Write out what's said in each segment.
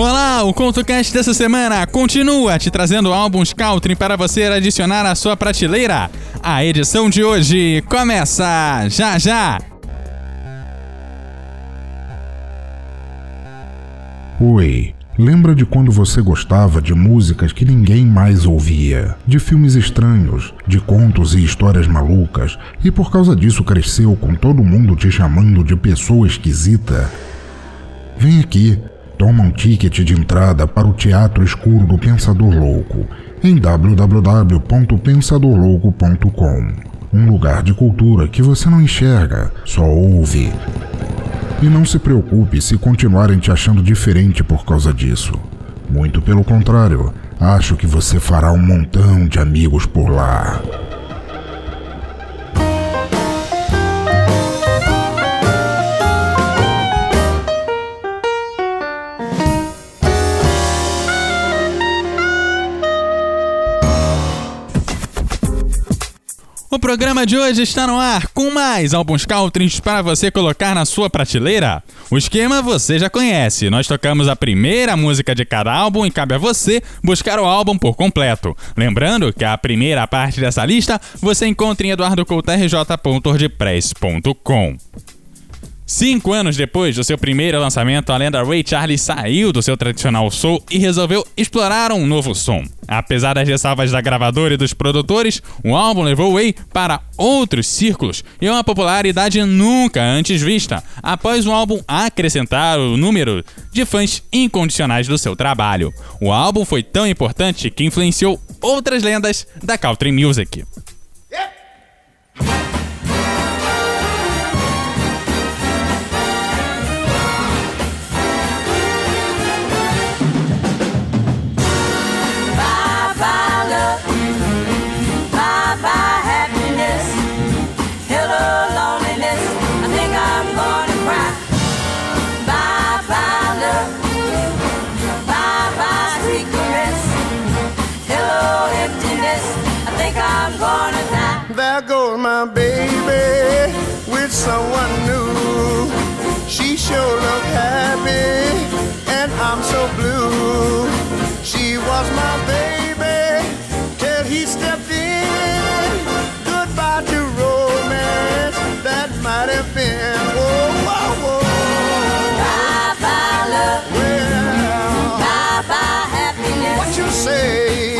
Olá, o CoutoCast dessa semana continua te trazendo álbuns country para você adicionar à sua prateleira. A edição de hoje começa já já! Oi, lembra de quando você gostava de músicas que ninguém mais ouvia, de filmes estranhos, de contos e histórias malucas, e por causa disso cresceu com todo mundo te chamando de pessoa esquisita? Vem aqui, toma um ticket de entrada para o Teatro Escuro do Pensador Louco em www.pensadorlouco.com. Um lugar de cultura que você não enxerga, só ouve. E não se preocupe se continuarem te achando diferente por causa disso. Muito pelo contrário, acho que você fará um montão de amigos por lá. Programa de hoje está no ar com mais álbuns country para você colocar na sua prateleira. O esquema você já conhece. Nós tocamos a primeira música de cada álbum e cabe a você buscar o álbum por completo. Lembrando que a primeira parte dessa lista você encontra em eduardocoutrj.ordpress.com. Cinco anos depois do seu primeiro lançamento, a lenda Ray Charles saiu do seu tradicional soul e resolveu explorar um novo som. Apesar das ressalvas da gravadora e dos produtores, o álbum levou Ray para outros círculos e uma popularidade nunca antes vista, após o álbum acrescentar o número de fãs incondicionais do seu trabalho. O álbum foi tão importante que influenciou outras lendas da country music. Think I'm gonna die. There goes my baby with someone new. She sure look happy, and I'm so blue. She was my baby till he stepped in. Goodbye to romance that might have been. Whoa, whoa, whoa. Bye bye love, Well, bye bye happiness. what you say?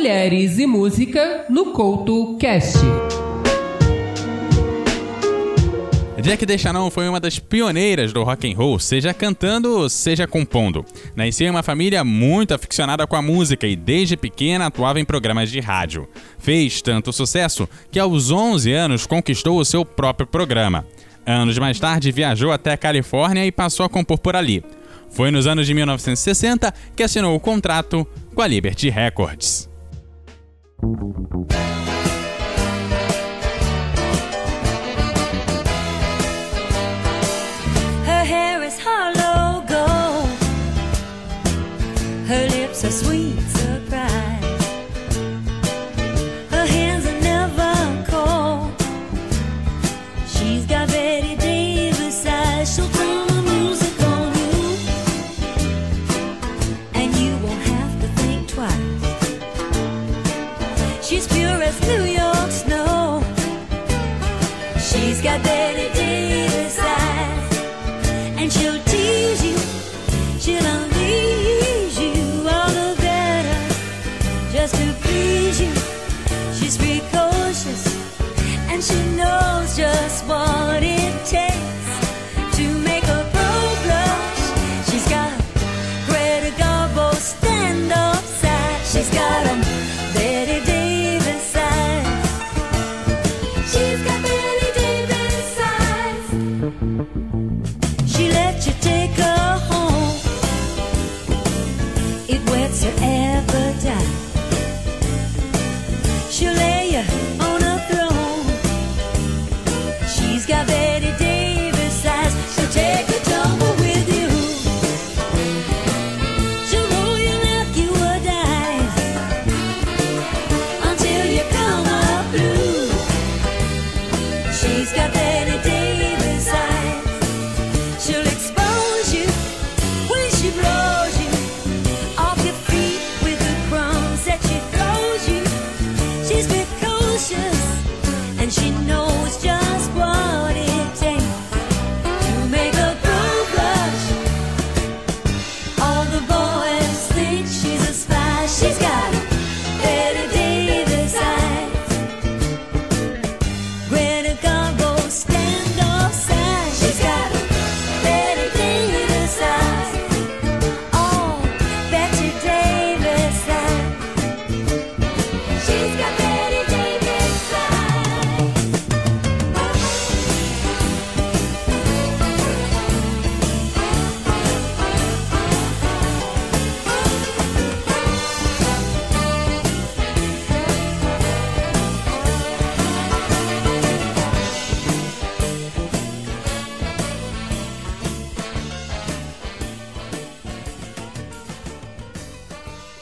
Mulheres e música no Couto Cast. Jack DeChanel foi uma das pioneiras do rock and roll, seja cantando, seja compondo. Nasceu em uma família muito aficionada com a música e desde pequena atuava em programas de rádio. Fez tanto sucesso que aos 11 anos conquistou o seu próprio programa. Anos mais tarde viajou até a Califórnia e passou a compor por ali. Foi nos anos de 1960 que assinou o contrato com a Liberty Records. Música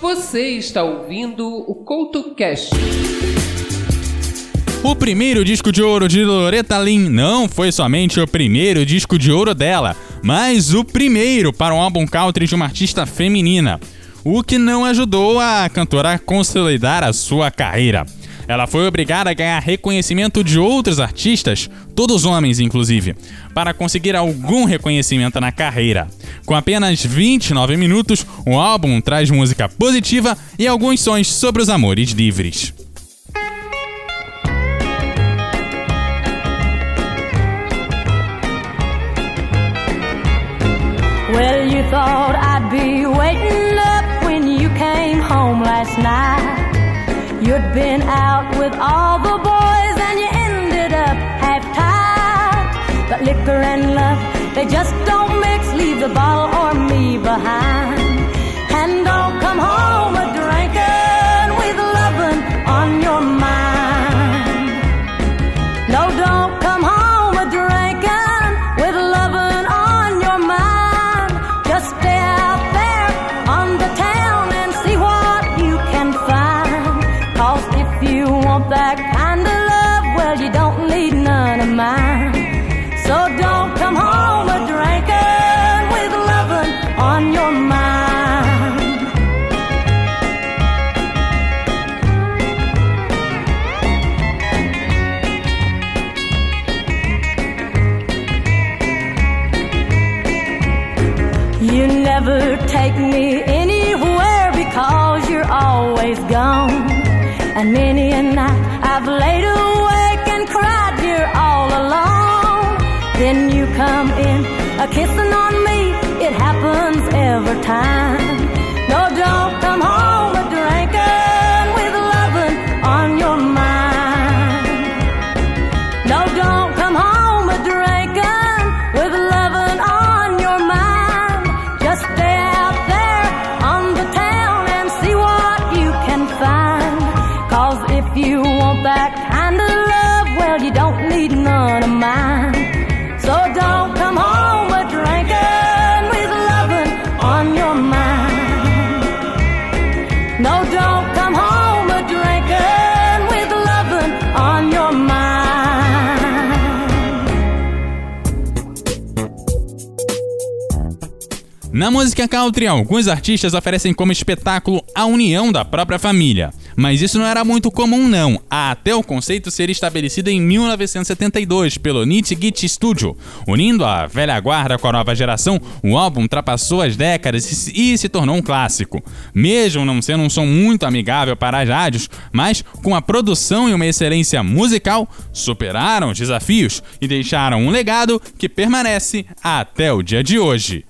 Você está ouvindo o CoutoCast. O primeiro disco de ouro de Loretta Lynn não foi somente o primeiro disco de ouro dela, mas o primeiro para um álbum country de uma artista feminina, o que não ajudou a cantora a consolidar a sua carreira. Ela foi obrigada a ganhar reconhecimento de outros artistas, todos homens inclusive, para conseguir algum reconhecimento na carreira. Com apenas 29 minutos, o álbum traz música positiva e alguns sons sobre os amores livres. Well, you thought I'd be waiting up when you came home last night. You'd been out. just don't mix, leave the bottle or me behind. never take me anywhere because you're always gone. And many a night I've laid awake and cried, you're all alone. Then you come in, a kissing on me, it happens every time. Cause if you want that kind of love, well, you don't need none of mine. música country, alguns artistas oferecem como espetáculo a união da própria família. Mas isso não era muito comum não, até o conceito ser estabelecido em 1972 pelo Nietzsche Git Studio. Unindo a velha guarda com a nova geração, o álbum ultrapassou as décadas e se tornou um clássico. Mesmo não sendo um som muito amigável para as rádios, mas com a produção e uma excelência musical, superaram os desafios e deixaram um legado que permanece até o dia de hoje.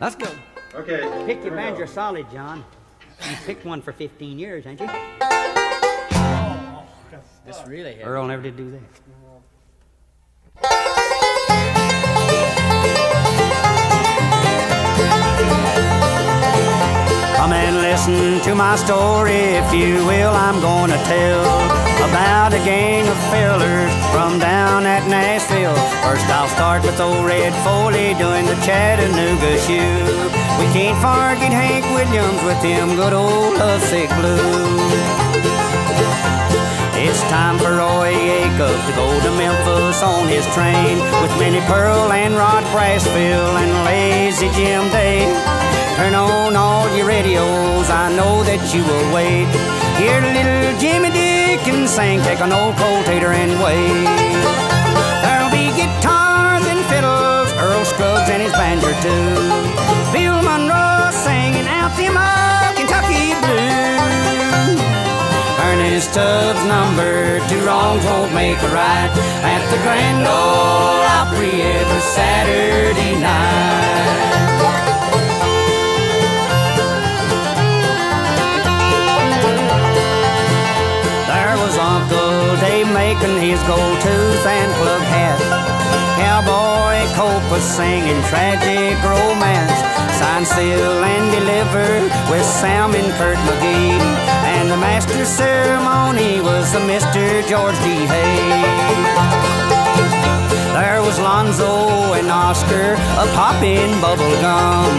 Let's go. Okay. Pick your banjo solid, John. You picked one for 15 years, ain't you? This really hit. Earl never did do that. Come and listen to my story, if you will. I'm gonna tell about a gang of fellers from down at Nashville. First, I'll start with old Red Foley doing the Chattanooga shoe. We can't forget Hank Williams with them good old lovesick blues. It's time for Roy Acuff to go to Memphis on his train with Minnie Pearl and Rod Brasfield and Lazy Jim Day. Turn on all your radios, I know that you will wait. Here, little Jimmy Dickens sing, take an old potato and wait. There'll be guitars and fiddles, Earl Scruggs and his banjo too. Bill Monroe singing out them old Kentucky blues. Ernest Tubbs number two wrongs won't make a right at the Grand Ole Opry every Saturday night. Dave his gold tooth and plug hat. Cowboy Cope was singing tragic romance. Signed, seal, and delivered with Sam and Kirk McGee. And the master ceremony was the Mr. George D. Hay. There was Lonzo and Oscar a popping bubble gum.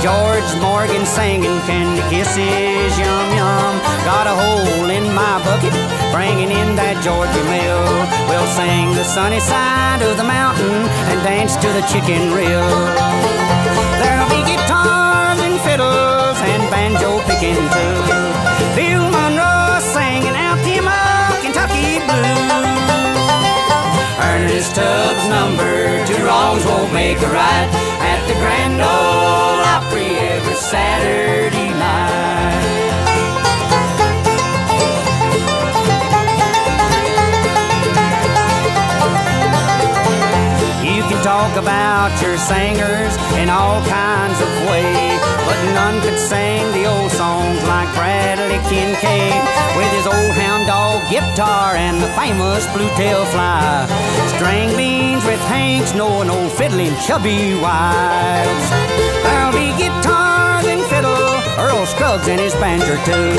George Morgan singing candy kisses, yum yum. Got a hole in my bucket, bringing in that Georgia mail. We'll sing the sunny side of the mountain and dance to the chicken reel. There'll be guitars and fiddles and banjo picking too. Bill Monroe singing out old Kentucky blues. Ernest Tubbs number two wrongs won't make a right at the Grand Ole Opry every Saturday night. You can talk about your singers in all kinds of ways, but none could sing the old songs like Bradley Kincaid with his old dog guitar and the famous blue tail fly. String beans with Hank Snow and old fiddling Chubby Wilds. There'll be guitars and fiddle, Earl Scruggs and his banjo too.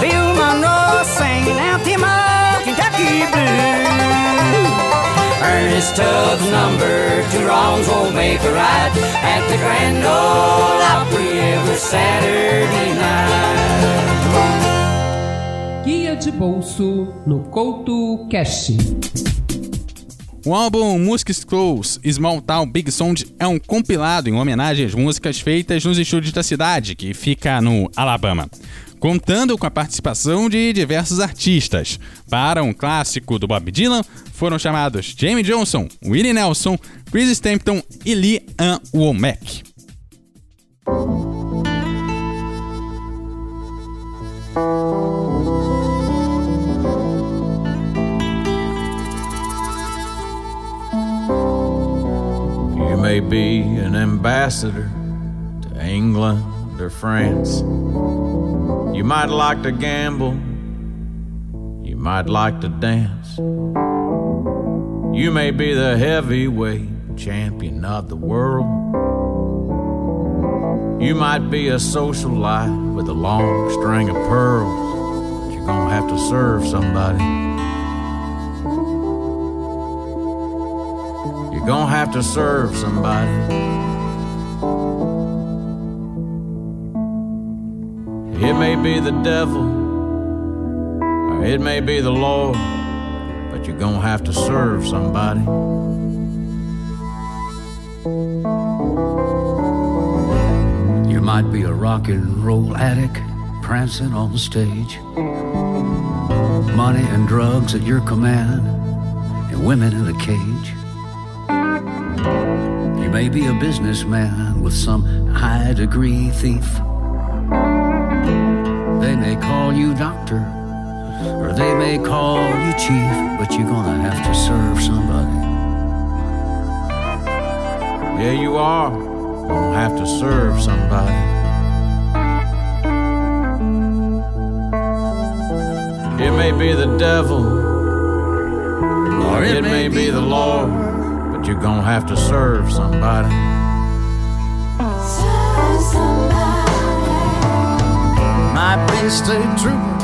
Bill Monroe singing out them old Kentucky blues. Ernest Tubbs number two wrongs won't make a right at the Grand Ole Opry every Saturday night. De bolso no Couto Cash. O álbum Music's Close Small Town Big Sound é um compilado em homenagem às músicas feitas nos estúdios da cidade, que fica no Alabama, contando com a participação de diversos artistas. Para um clássico do Bob Dylan, foram chamados Jamie Johnson, Willie Nelson, Chris Stapleton e Lee Ann Womack. May be an ambassador to England or France. You might like to gamble. You might like to dance. You may be the heavyweight champion of the world. You might be a socialite with a long string of pearls. But you're gonna have to serve somebody. Gonna have to serve somebody. It may be the devil, or it may be the Lord, but you're gonna have to serve somebody. You might be a rock and roll addict, prancing on the stage. Money and drugs at your command, and women in a cage. You may be a businessman with some high degree thief. They may call you doctor, or they may call you chief, but you're gonna have to serve somebody. Yeah, you are. Gonna have to serve somebody. It may be the devil, or it may be the Lord, but you're gonna have to serve somebody. Might be a state trooper,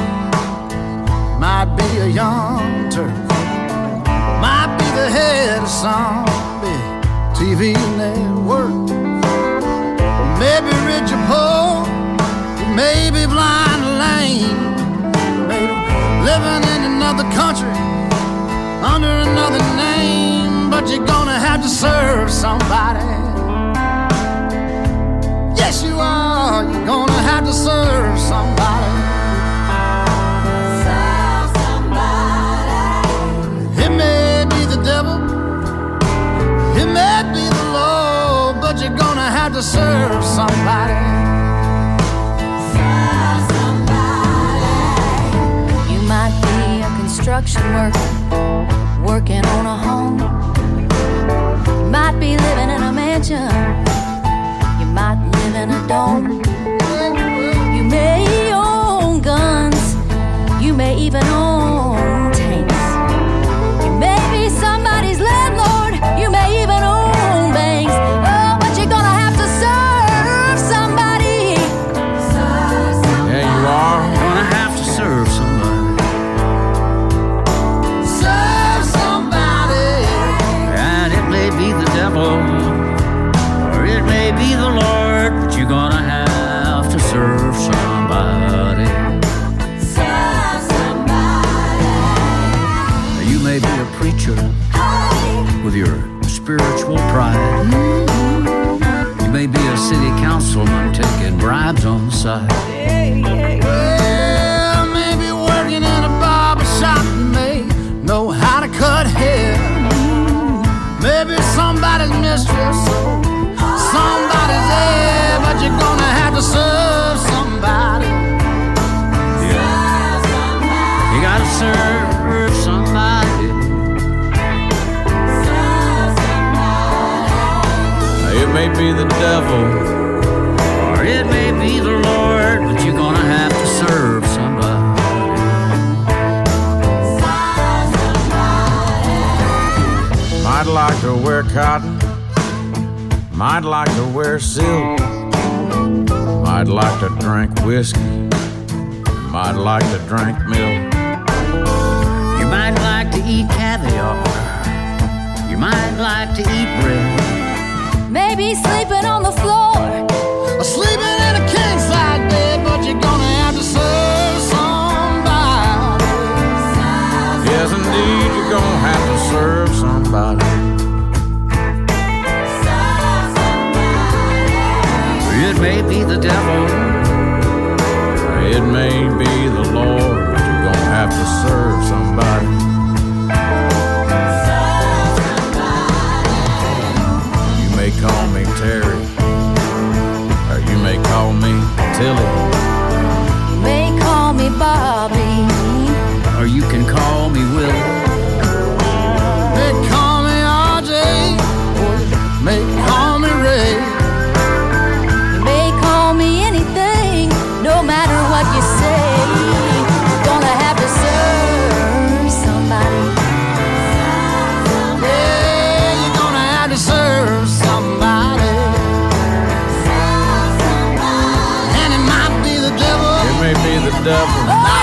might be a young Turk, might be the head of some big TV network. Maybe rich or poor, maybe blind or lame, maybe living in another country under another name, but you're gonna have to serve somebody. Yes, you are. You're gonna have to serve somebody. Serve somebody. It may be the devil. It may be the Lord, but you're gonna have to serve somebody. Serve somebody. You might be a construction worker working on a home. You might live in a dome. Bribes on the side. Well, maybe working in a barber shop may know how to cut hair. Maybe somebody's mistress, or somebody's heir, but you're gonna have to serve somebody. You gotta serve somebody. It may be the devil, might like to wear cotton, might like to wear silk, might like to drink whiskey, might like to drink milk. You might like to eat caviar. You might like to eat bread. Maybe sleeping on the floor. Or sleeping in a king size devil. It may be the Lord, but you're gonna have to serve somebody. call me Terry, or you may call me Tilly. You may call me Bobby, or you can call Oh!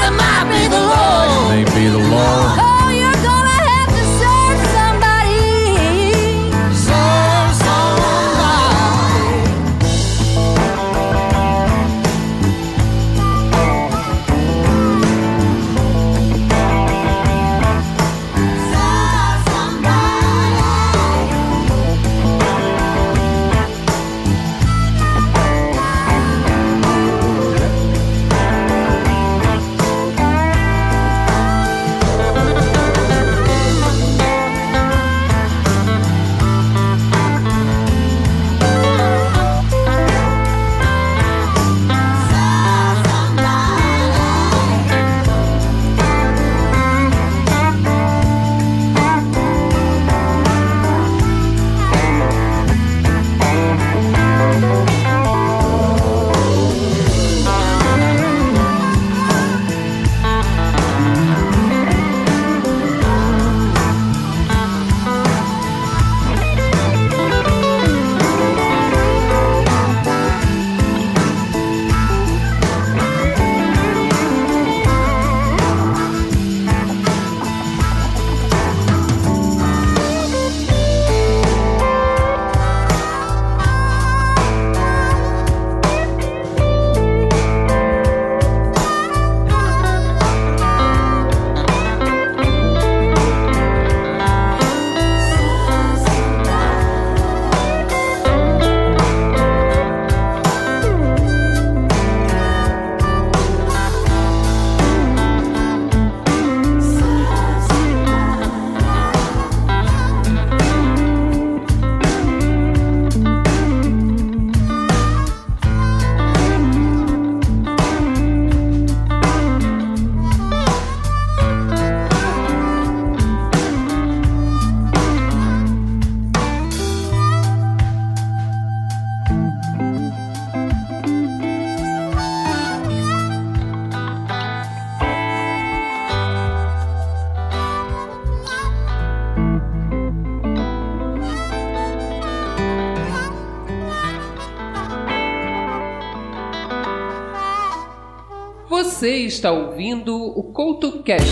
Está ouvindo o Couto Cast.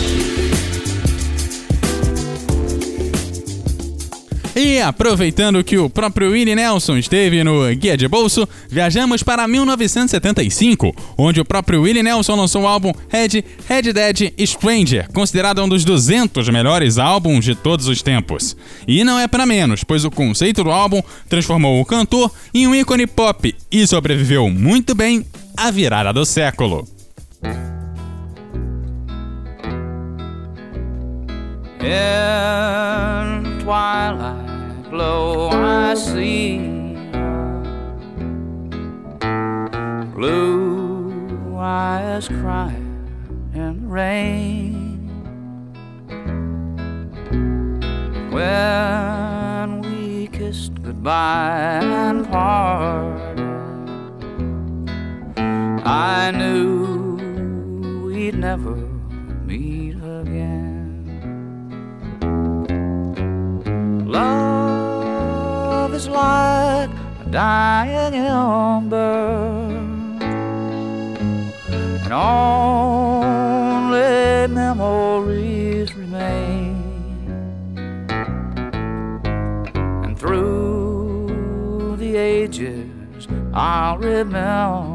E aproveitando que o próprio Willie Nelson esteve no Guia de Bolso, viajamos para 1975, onde o próprio Willie Nelson lançou o álbum Red, Red Dead Stranger, considerado um dos 200 melhores álbuns de todos os tempos. E não é para menos, pois o conceito do álbum transformou o cantor em um ícone pop e sobreviveu muito bem à virada do século. In twilight glow I see. Blue eyes cry in the rain. When we kissed goodbye and parted I knew we'd never meet again dying ember, and only memories remain. And through the ages, I'll remember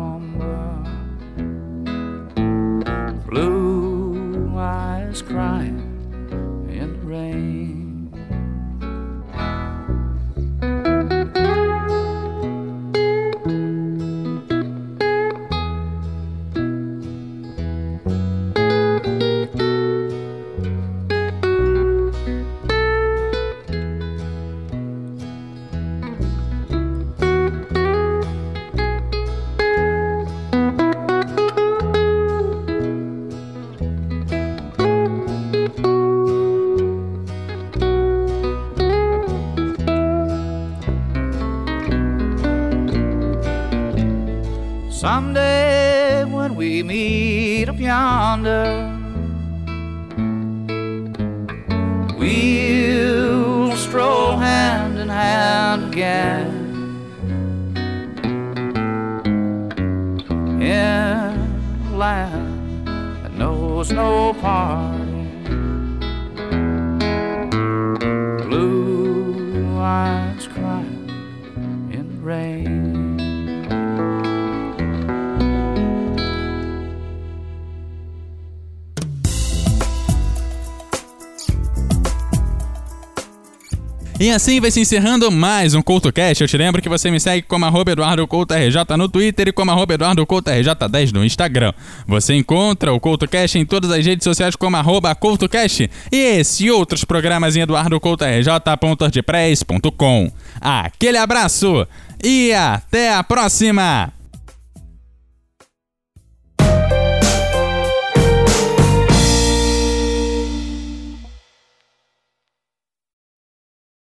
E assim vai se encerrando mais um CoutoCast. Eu te lembro que você me segue como arroba Eduardo Couto RJ no Twitter e como arroba Eduardo Couto RJ10 no Instagram. Você encontra o CoutoCast em todas as redes sociais como arroba CoutoCast e esse e outros programas em eduardocoutorj.wordpress.com. Aquele abraço e até a próxima!